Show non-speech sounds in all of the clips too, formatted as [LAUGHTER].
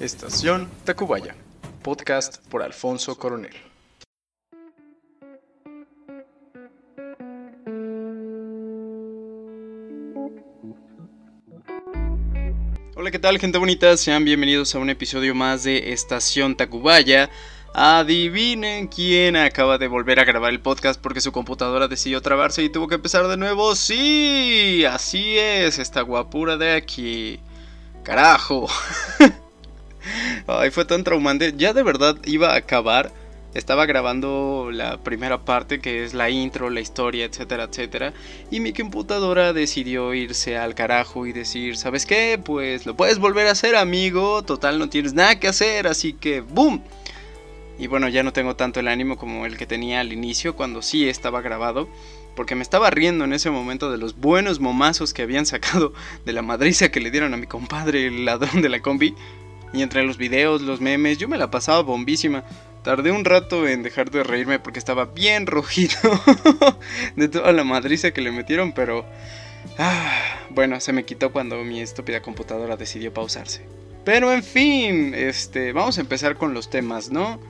Estación Tacubaya, podcast por Alfonso Coronel. Hola, ¿qué tal gente bonita? Sean bienvenidos a un episodio más de Estación Tacubaya. Adivinen quién acaba de volver a grabar el podcast porque su computadora decidió trabarse y tuvo que empezar de nuevo. Sí, así es, esta guapura de aquí. Carajo. [LAUGHS] Ay, fue tan traumante. Ya de verdad iba a acabar. Estaba grabando la primera parte que es la intro, la historia, etcétera, etcétera. Y mi computadora decidió irse al carajo y decir, ¿sabes qué? Pues lo puedes volver a hacer, amigo. Total, no tienes nada que hacer. Así que, ¡boom! Y bueno, ya no tengo tanto el ánimo como el que tenía al inicio, cuando sí estaba grabado, porque me estaba riendo en ese momento de los buenos momazos que habían sacado de la madriza que le dieron a mi compadre, el ladrón de la combi. Y entre los videos, los memes, yo me la pasaba bombísima. Tardé un rato en dejar de reírme porque estaba bien [LAUGHS] rojito de toda la madriza que le metieron, pero... Ah, bueno, se me quitó cuando mi estúpida computadora decidió pausarse. Pero en fin, este, vamos a empezar con los temas, ¿no?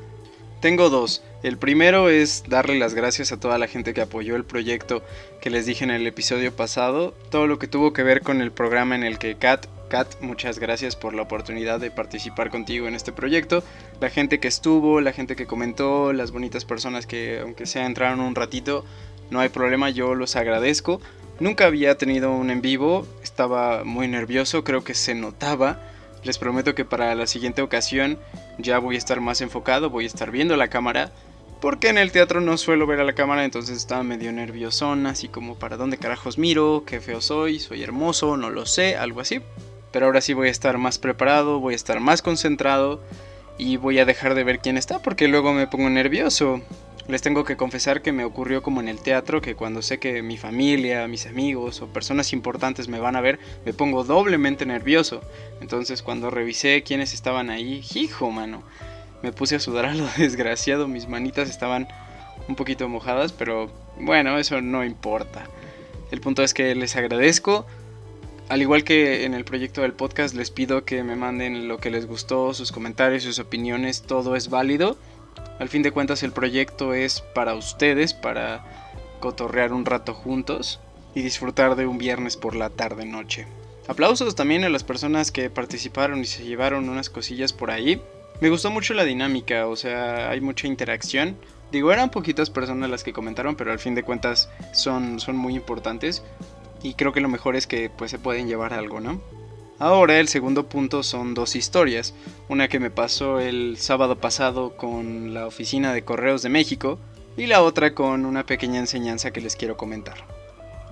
Tengo dos. El primero es darle las gracias a toda la gente que apoyó el proyecto que les dije en el episodio pasado. Todo lo que tuvo que ver con el programa en el que Kat, Kat, muchas gracias por la oportunidad de participar contigo en este proyecto. La gente que estuvo, la gente que comentó, las bonitas personas que aunque sea entraron un ratito, no hay problema, yo los agradezco. Nunca había tenido un en vivo, estaba muy nervioso, creo que se notaba les prometo que para la siguiente ocasión ya voy a estar más enfocado, voy a estar viendo la cámara. Porque en el teatro no suelo ver a la cámara, entonces estaba medio nerviosón, así como para dónde carajos miro, qué feo soy, soy hermoso, no lo sé, algo así. Pero ahora sí voy a estar más preparado, voy a estar más concentrado y voy a dejar de ver quién está porque luego me pongo nervioso. Les tengo que confesar que me ocurrió como en el teatro, que cuando sé que mi familia, mis amigos o personas importantes me van a ver, me pongo doblemente nervioso. Entonces cuando revisé quiénes estaban ahí, hijo mano, me puse a sudar a lo [LAUGHS] desgraciado, mis manitas estaban un poquito mojadas, pero bueno, eso no importa. El punto es que les agradezco. Al igual que en el proyecto del podcast, les pido que me manden lo que les gustó, sus comentarios, sus opiniones, todo es válido. Al fin de cuentas el proyecto es para ustedes, para cotorrear un rato juntos y disfrutar de un viernes por la tarde noche. Aplausos también a las personas que participaron y se llevaron unas cosillas por ahí. Me gustó mucho la dinámica, o sea, hay mucha interacción. Digo, eran poquitas personas las que comentaron, pero al fin de cuentas son, son muy importantes. Y creo que lo mejor es que pues se pueden llevar algo, ¿no? Ahora el segundo punto son dos historias, una que me pasó el sábado pasado con la oficina de correos de México y la otra con una pequeña enseñanza que les quiero comentar.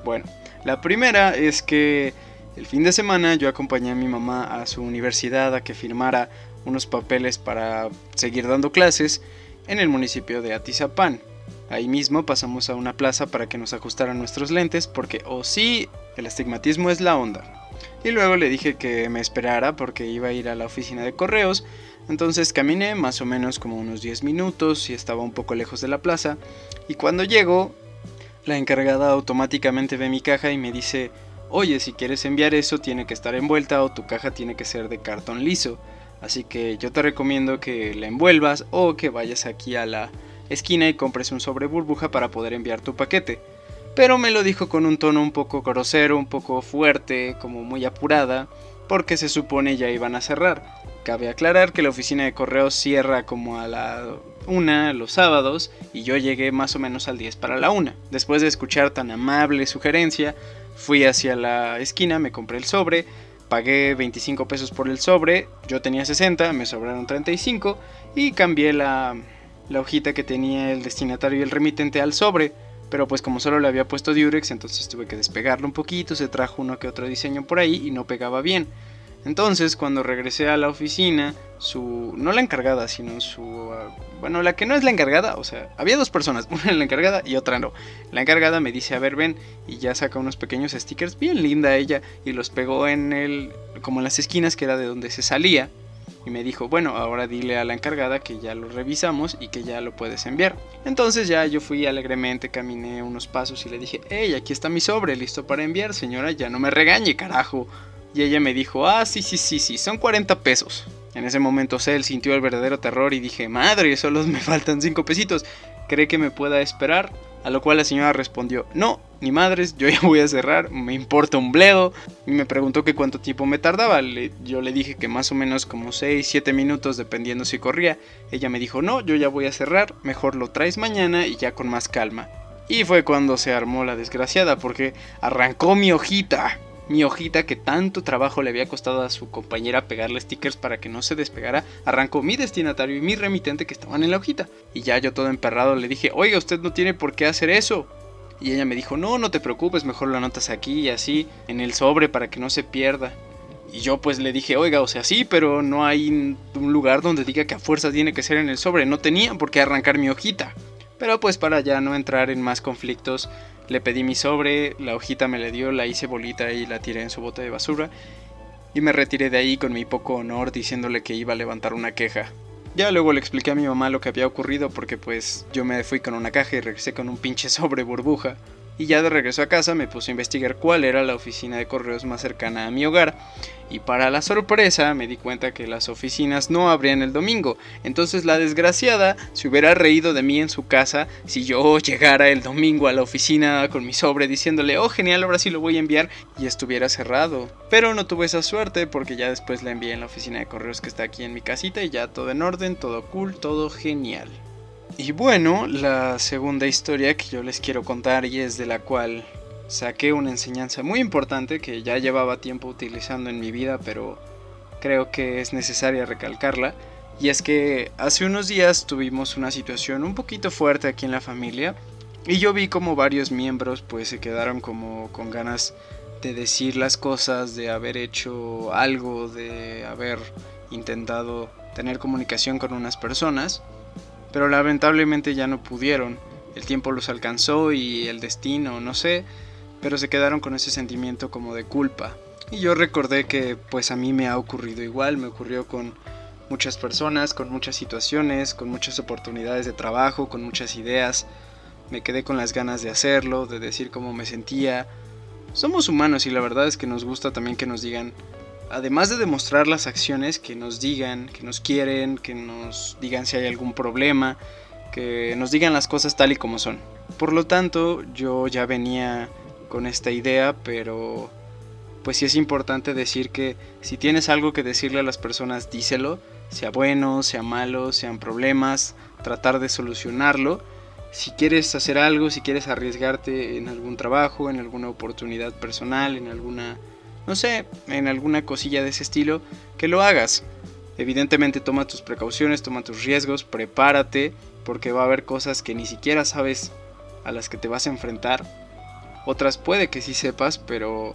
Bueno, la primera es que el fin de semana yo acompañé a mi mamá a su universidad a que firmara unos papeles para seguir dando clases en el municipio de Atizapán. Ahí mismo pasamos a una plaza para que nos ajustaran nuestros lentes porque, o oh sí, el astigmatismo es la onda. Y luego le dije que me esperara porque iba a ir a la oficina de correos. Entonces caminé más o menos como unos 10 minutos y estaba un poco lejos de la plaza. Y cuando llego, la encargada automáticamente ve mi caja y me dice, oye, si quieres enviar eso tiene que estar envuelta o tu caja tiene que ser de cartón liso. Así que yo te recomiendo que la envuelvas o que vayas aquí a la esquina y compres un sobre burbuja para poder enviar tu paquete pero me lo dijo con un tono un poco grosero, un poco fuerte, como muy apurada, porque se supone ya iban a cerrar. Cabe aclarar que la oficina de correos cierra como a la una los sábados y yo llegué más o menos al 10 para la una. Después de escuchar tan amable sugerencia, fui hacia la esquina, me compré el sobre, pagué 25 pesos por el sobre, yo tenía 60, me sobraron 35 y cambié la, la hojita que tenía el destinatario y el remitente al sobre pero pues como solo le había puesto Durex, entonces tuve que despegarlo un poquito, se trajo uno que otro diseño por ahí y no pegaba bien. Entonces, cuando regresé a la oficina, su. No la encargada, sino su. Ah, bueno, la que no es la encargada, o sea, había dos personas, [LAUGHS] una la encargada y otra no. La encargada me dice, a ver, ven, y ya saca unos pequeños stickers, bien linda ella, y los pegó en el. como en las esquinas que era de donde se salía y me dijo, bueno, ahora dile a la encargada que ya lo revisamos y que ya lo puedes enviar. Entonces ya yo fui alegremente, caminé unos pasos y le dije, hey, aquí está mi sobre, listo para enviar, señora, ya no me regañe, carajo. Y ella me dijo, ah, sí, sí, sí, sí, son 40 pesos. En ese momento Cell sintió el verdadero terror y dije, madre, solo me [LAUGHS] faltan 5 pesitos. ¿Cree que me pueda esperar? A lo cual la señora respondió, no, ni madres, yo ya voy a cerrar, me importa un bledo. Y me preguntó que cuánto tiempo me tardaba. yo le dije que más o menos como 6, 7 minutos dependiendo si corría. Ella me dijo, no, yo ya voy a cerrar, mejor lo traes mañana y ya con más calma. Y fue cuando se armó la desgraciada porque arrancó mi hojita mi hojita que tanto trabajo le había costado a su compañera pegarle stickers para que no se despegara, arrancó mi destinatario y mi remitente que estaban en la hojita. Y ya yo todo emperrado le dije, oiga, usted no tiene por qué hacer eso. Y ella me dijo, no, no te preocupes, mejor lo anotas aquí y así, en el sobre para que no se pierda. Y yo pues le dije, oiga, o sea, sí, pero no hay un lugar donde diga que a fuerza tiene que ser en el sobre. No tenía por qué arrancar mi hojita. Pero pues para ya no entrar en más conflictos, le pedí mi sobre, la hojita me la dio, la hice bolita y la tiré en su bote de basura. Y me retiré de ahí con mi poco honor diciéndole que iba a levantar una queja. Ya luego le expliqué a mi mamá lo que había ocurrido porque pues yo me fui con una caja y regresé con un pinche sobre burbuja y ya de regreso a casa me puse a investigar cuál era la oficina de correos más cercana a mi hogar y para la sorpresa me di cuenta que las oficinas no abrían el domingo, entonces la desgraciada se hubiera reído de mí en su casa si yo llegara el domingo a la oficina con mi sobre diciéndole, oh genial, ahora sí lo voy a enviar y estuviera cerrado. Pero no tuve esa suerte porque ya después la envié en la oficina de correos que está aquí en mi casita y ya todo en orden, todo cool, todo genial. Y bueno, la segunda historia que yo les quiero contar y es de la cual saqué una enseñanza muy importante que ya llevaba tiempo utilizando en mi vida, pero creo que es necesaria recalcarla. Y es que hace unos días tuvimos una situación un poquito fuerte aquí en la familia y yo vi como varios miembros pues se quedaron como con ganas de decir las cosas, de haber hecho algo, de haber intentado tener comunicación con unas personas pero lamentablemente ya no pudieron. El tiempo los alcanzó y el destino, no sé, pero se quedaron con ese sentimiento como de culpa. Y yo recordé que pues a mí me ha ocurrido igual, me ocurrió con muchas personas, con muchas situaciones, con muchas oportunidades de trabajo, con muchas ideas. Me quedé con las ganas de hacerlo, de decir cómo me sentía. Somos humanos y la verdad es que nos gusta también que nos digan además de demostrar las acciones, que nos digan, que nos quieren, que nos digan si hay algún problema, que nos digan las cosas tal y como son. Por lo tanto, yo ya venía con esta idea, pero pues sí es importante decir que si tienes algo que decirle a las personas, díselo, sea bueno, sea malo, sean problemas, tratar de solucionarlo. Si quieres hacer algo, si quieres arriesgarte en algún trabajo, en alguna oportunidad personal, en alguna no sé, en alguna cosilla de ese estilo, que lo hagas. Evidentemente toma tus precauciones, toma tus riesgos, prepárate, porque va a haber cosas que ni siquiera sabes a las que te vas a enfrentar. Otras puede que sí sepas, pero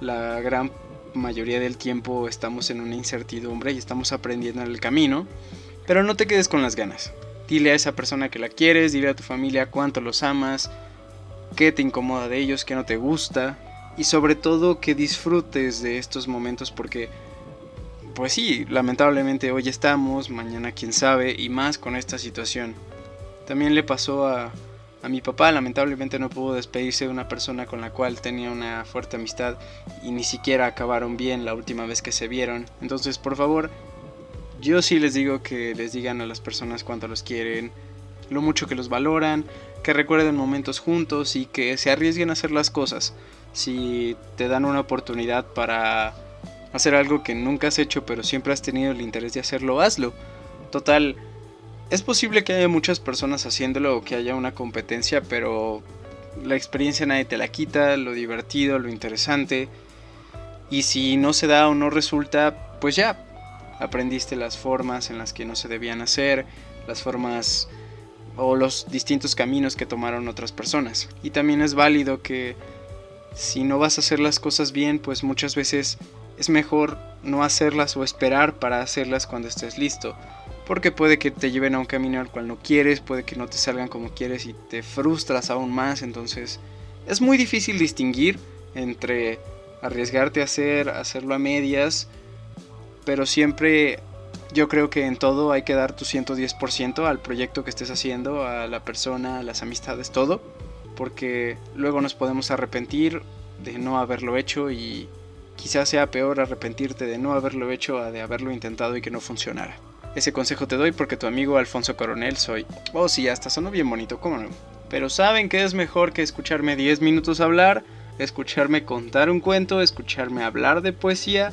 la gran mayoría del tiempo estamos en una incertidumbre y estamos aprendiendo en el camino. Pero no te quedes con las ganas. Dile a esa persona que la quieres, dile a tu familia cuánto los amas, qué te incomoda de ellos, qué no te gusta, y sobre todo que disfrutes de estos momentos porque pues sí, lamentablemente hoy estamos, mañana quién sabe y más con esta situación. También le pasó a, a mi papá, lamentablemente no pudo despedirse de una persona con la cual tenía una fuerte amistad y ni siquiera acabaron bien la última vez que se vieron. Entonces, por favor, yo sí les digo que les digan a las personas cuánto los quieren, lo mucho que los valoran, que recuerden momentos juntos y que se arriesguen a hacer las cosas si te dan una oportunidad para hacer algo que nunca has hecho pero siempre has tenido el interés de hacerlo, hazlo. Total, es posible que haya muchas personas haciéndolo o que haya una competencia, pero la experiencia nadie te la quita, lo divertido, lo interesante. Y si no se da o no resulta, pues ya, aprendiste las formas en las que no se debían hacer, las formas o los distintos caminos que tomaron otras personas. Y también es válido que si no vas a hacer las cosas bien, pues muchas veces es mejor no hacerlas o esperar para hacerlas cuando estés listo. Porque puede que te lleven a un camino al cual no quieres, puede que no te salgan como quieres y te frustras aún más. Entonces es muy difícil distinguir entre arriesgarte a hacer, hacerlo a medias. Pero siempre yo creo que en todo hay que dar tu 110% al proyecto que estés haciendo, a la persona, a las amistades, todo porque luego nos podemos arrepentir de no haberlo hecho y Quizás sea peor arrepentirte de no haberlo hecho a de haberlo intentado y que no funcionara. Ese consejo te doy porque tu amigo Alfonso Coronel soy. Oh, sí, hasta sonó bien bonito, ¿cómo no? Pero saben que es mejor que escucharme 10 minutos hablar, escucharme contar un cuento, escucharme hablar de poesía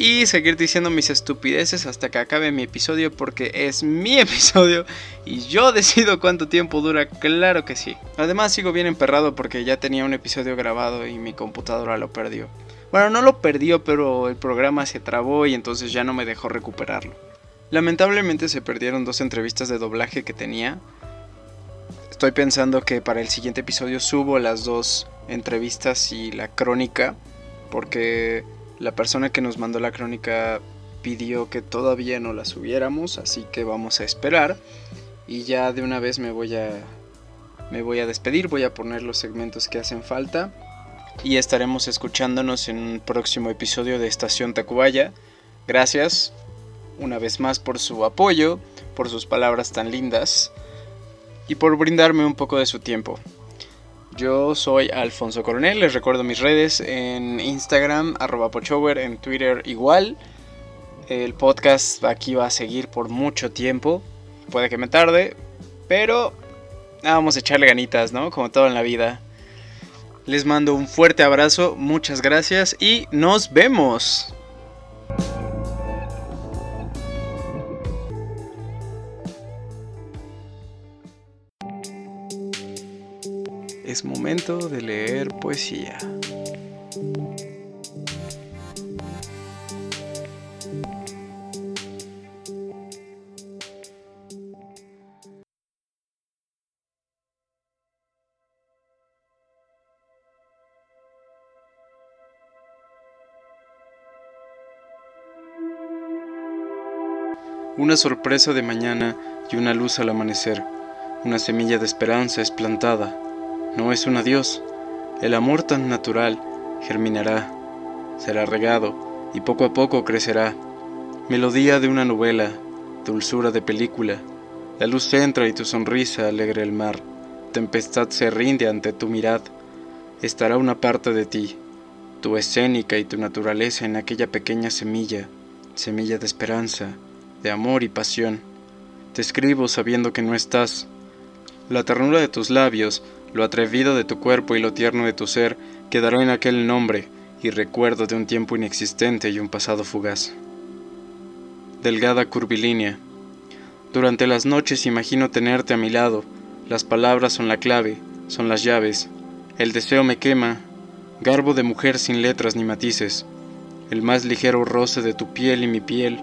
y seguir diciendo mis estupideces hasta que acabe mi episodio porque es mi [LAUGHS] episodio y yo decido cuánto tiempo dura, claro que sí. Además sigo bien emperrado porque ya tenía un episodio grabado y mi computadora lo perdió. Bueno, no lo perdió, pero el programa se trabó y entonces ya no me dejó recuperarlo. Lamentablemente se perdieron dos entrevistas de doblaje que tenía. Estoy pensando que para el siguiente episodio subo las dos entrevistas y la crónica porque la persona que nos mandó la crónica pidió que todavía no la subiéramos, así que vamos a esperar. Y ya de una vez me voy a me voy a despedir, voy a poner los segmentos que hacen falta y estaremos escuchándonos en un próximo episodio de Estación Tacubaya. Gracias una vez más por su apoyo, por sus palabras tan lindas y por brindarme un poco de su tiempo. Yo soy Alfonso Coronel, les recuerdo mis redes en Instagram, arroba pochover, en Twitter igual. El podcast aquí va a seguir por mucho tiempo, puede que me tarde, pero vamos a echarle ganitas, ¿no? Como todo en la vida. Les mando un fuerte abrazo, muchas gracias y nos vemos. Es momento de leer poesía. Una sorpresa de mañana y una luz al amanecer, una semilla de esperanza es plantada no es un adiós. El amor tan natural germinará, será regado y poco a poco crecerá. Melodía de una novela, dulzura de película. La luz entra y tu sonrisa alegra el mar. Tempestad se rinde ante tu mirada. Estará una parte de ti, tu escénica y tu naturaleza en aquella pequeña semilla, semilla de esperanza, de amor y pasión. Te escribo sabiendo que no estás. La ternura de tus labios lo atrevido de tu cuerpo y lo tierno de tu ser quedará en aquel nombre y recuerdo de un tiempo inexistente y un pasado fugaz. Delgada curvilínea. Durante las noches imagino tenerte a mi lado. Las palabras son la clave, son las llaves. El deseo me quema, garbo de mujer sin letras ni matices. El más ligero roce de tu piel y mi piel,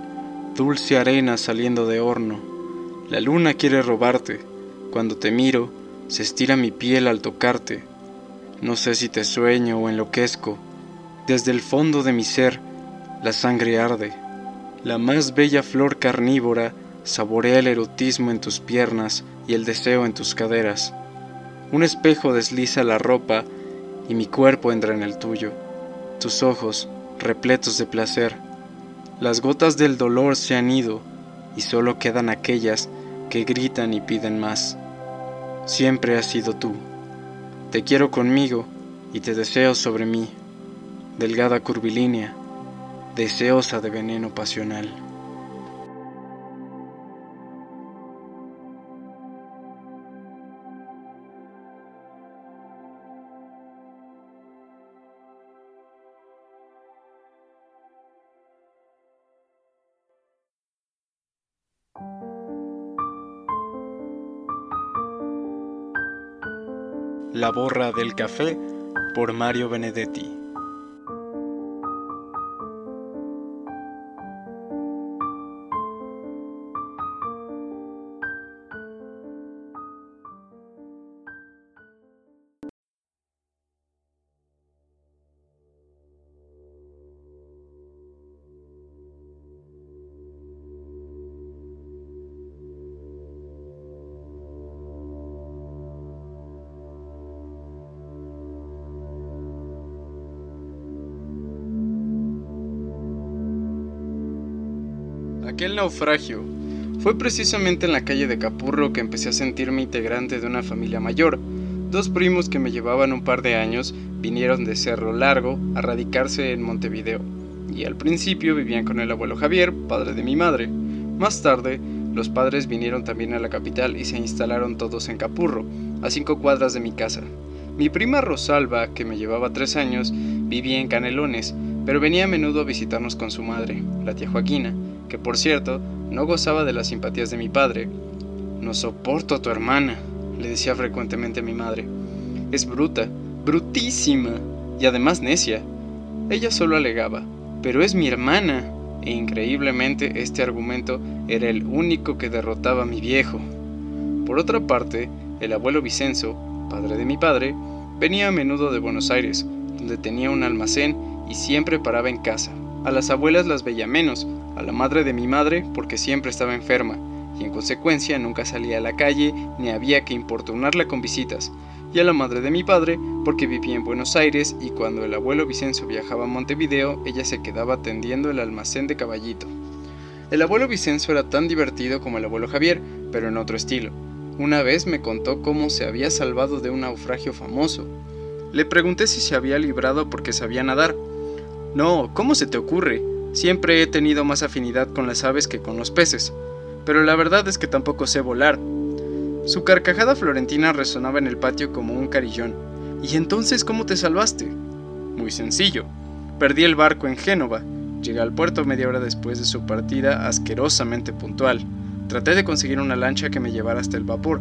dulce arena saliendo de horno. La luna quiere robarte. Cuando te miro, se estira mi piel al tocarte. No sé si te sueño o enloquezco. Desde el fondo de mi ser, la sangre arde. La más bella flor carnívora saborea el erotismo en tus piernas y el deseo en tus caderas. Un espejo desliza la ropa y mi cuerpo entra en el tuyo. Tus ojos, repletos de placer. Las gotas del dolor se han ido y solo quedan aquellas que gritan y piden más siempre has sido tú. Te quiero conmigo y te deseo sobre mí, delgada curvilínea, deseosa de veneno pasional. La borra del café por Mario Benedetti. Aquel naufragio fue precisamente en la calle de Capurro que empecé a sentirme integrante de una familia mayor. Dos primos que me llevaban un par de años vinieron de Cerro Largo a radicarse en Montevideo, y al principio vivían con el abuelo Javier, padre de mi madre. Más tarde, los padres vinieron también a la capital y se instalaron todos en Capurro, a cinco cuadras de mi casa. Mi prima Rosalba, que me llevaba tres años, vivía en Canelones, pero venía a menudo a visitarnos con su madre, la tía Joaquina, que por cierto no gozaba de las simpatías de mi padre. No soporto a tu hermana, le decía frecuentemente mi madre. Es bruta, brutísima y además necia. Ella solo alegaba, pero es mi hermana. E increíblemente este argumento era el único que derrotaba a mi viejo. Por otra parte, el abuelo Vicenzo, padre de mi padre, venía a menudo de Buenos Aires, donde tenía un almacén y siempre paraba en casa. A las abuelas las veía menos, a la madre de mi madre porque siempre estaba enferma, y en consecuencia nunca salía a la calle ni había que importunarla con visitas, y a la madre de mi padre porque vivía en Buenos Aires y cuando el abuelo Vicenzo viajaba a Montevideo ella se quedaba atendiendo el almacén de caballito. El abuelo Vicenzo era tan divertido como el abuelo Javier, pero en otro estilo. Una vez me contó cómo se había salvado de un naufragio famoso. Le pregunté si se había librado porque sabía nadar. No, ¿cómo se te ocurre? Siempre he tenido más afinidad con las aves que con los peces, pero la verdad es que tampoco sé volar. Su carcajada florentina resonaba en el patio como un carillón. ¿Y entonces cómo te salvaste? Muy sencillo. Perdí el barco en Génova. Llegué al puerto media hora después de su partida asquerosamente puntual. Traté de conseguir una lancha que me llevara hasta el vapor.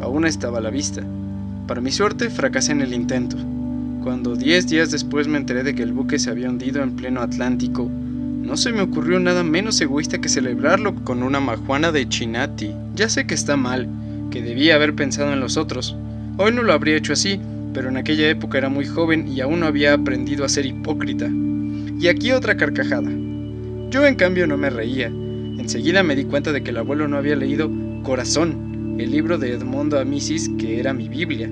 Aún estaba a la vista. Para mi suerte, fracasé en el intento. Cuando diez días después me enteré de que el buque se había hundido en pleno Atlántico, no se me ocurrió nada menos egoísta que celebrarlo con una majuana de chinati. Ya sé que está mal, que debía haber pensado en los otros. Hoy no lo habría hecho así, pero en aquella época era muy joven y aún no había aprendido a ser hipócrita. Y aquí otra carcajada. Yo en cambio no me reía. Enseguida me di cuenta de que el abuelo no había leído Corazón, el libro de Edmondo Amisis que era mi Biblia,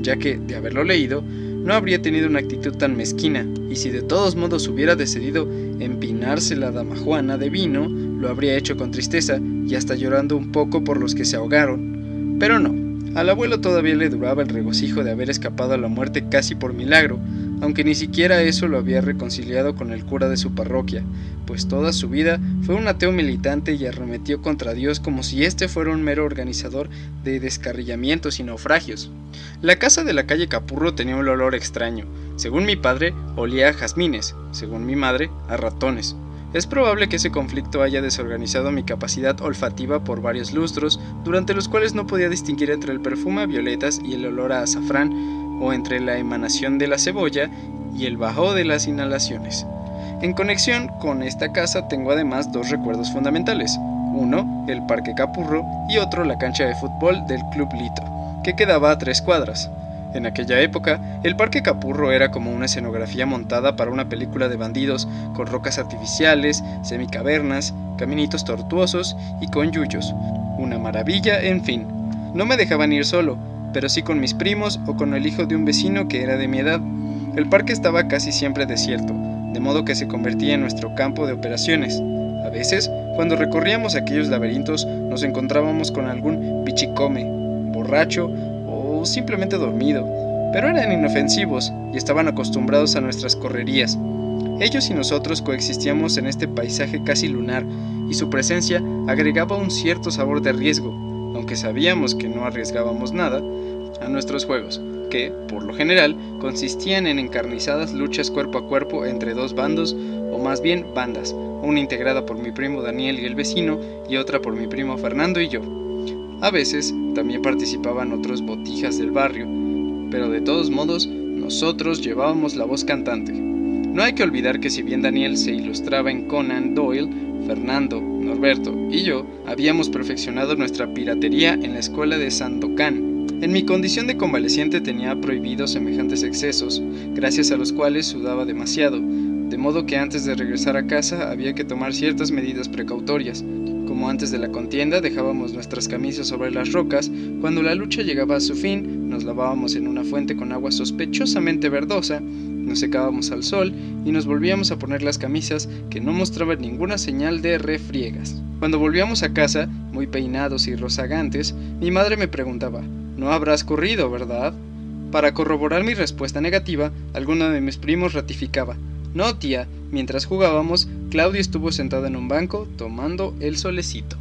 ya que, de haberlo leído, no habría tenido una actitud tan mezquina, y si de todos modos hubiera decidido empinarse la dama Juana de vino, lo habría hecho con tristeza y hasta llorando un poco por los que se ahogaron, pero no, al abuelo todavía le duraba el regocijo de haber escapado a la muerte casi por milagro, aunque ni siquiera eso lo había reconciliado con el cura de su parroquia, pues toda su vida fue un ateo militante y arremetió contra Dios como si éste fuera un mero organizador de descarrillamientos y naufragios. La casa de la calle Capurro tenía un olor extraño. Según mi padre, olía a jazmines, según mi madre, a ratones. Es probable que ese conflicto haya desorganizado mi capacidad olfativa por varios lustros, durante los cuales no podía distinguir entre el perfume a violetas y el olor a azafrán, o entre la emanación de la cebolla y el bajo de las inhalaciones. En conexión con esta casa tengo además dos recuerdos fundamentales. Uno, el Parque Capurro, y otro, la cancha de fútbol del Club Lito, que quedaba a tres cuadras. En aquella época, el Parque Capurro era como una escenografía montada para una película de bandidos, con rocas artificiales, semicavernas, caminitos tortuosos y con yuyos. Una maravilla, en fin. No me dejaban ir solo, pero sí con mis primos o con el hijo de un vecino que era de mi edad. El parque estaba casi siempre desierto, de modo que se convertía en nuestro campo de operaciones. A veces, cuando recorríamos aquellos laberintos, nos encontrábamos con algún pichicome, borracho simplemente dormido, pero eran inofensivos y estaban acostumbrados a nuestras correrías. Ellos y nosotros coexistíamos en este paisaje casi lunar y su presencia agregaba un cierto sabor de riesgo, aunque sabíamos que no arriesgábamos nada, a nuestros juegos, que, por lo general, consistían en encarnizadas luchas cuerpo a cuerpo entre dos bandos, o más bien bandas, una integrada por mi primo Daniel y el vecino, y otra por mi primo Fernando y yo. A veces también participaban otros botijas del barrio, pero de todos modos nosotros llevábamos la voz cantante. No hay que olvidar que si bien Daniel se ilustraba en Conan Doyle, Fernando, Norberto y yo habíamos perfeccionado nuestra piratería en la escuela de Sandokan. En mi condición de convaleciente tenía prohibidos semejantes excesos, gracias a los cuales sudaba demasiado, de modo que antes de regresar a casa había que tomar ciertas medidas precautorias, como antes de la contienda dejábamos nuestras camisas sobre las rocas, cuando la lucha llegaba a su fin, nos lavábamos en una fuente con agua sospechosamente verdosa, nos secábamos al sol y nos volvíamos a poner las camisas que no mostraban ninguna señal de refriegas. Cuando volvíamos a casa, muy peinados y rozagantes, mi madre me preguntaba, ¿no habrás corrido, verdad? Para corroborar mi respuesta negativa, alguno de mis primos ratificaba. No, tía, mientras jugábamos, Claudio estuvo sentado en un banco tomando el solecito.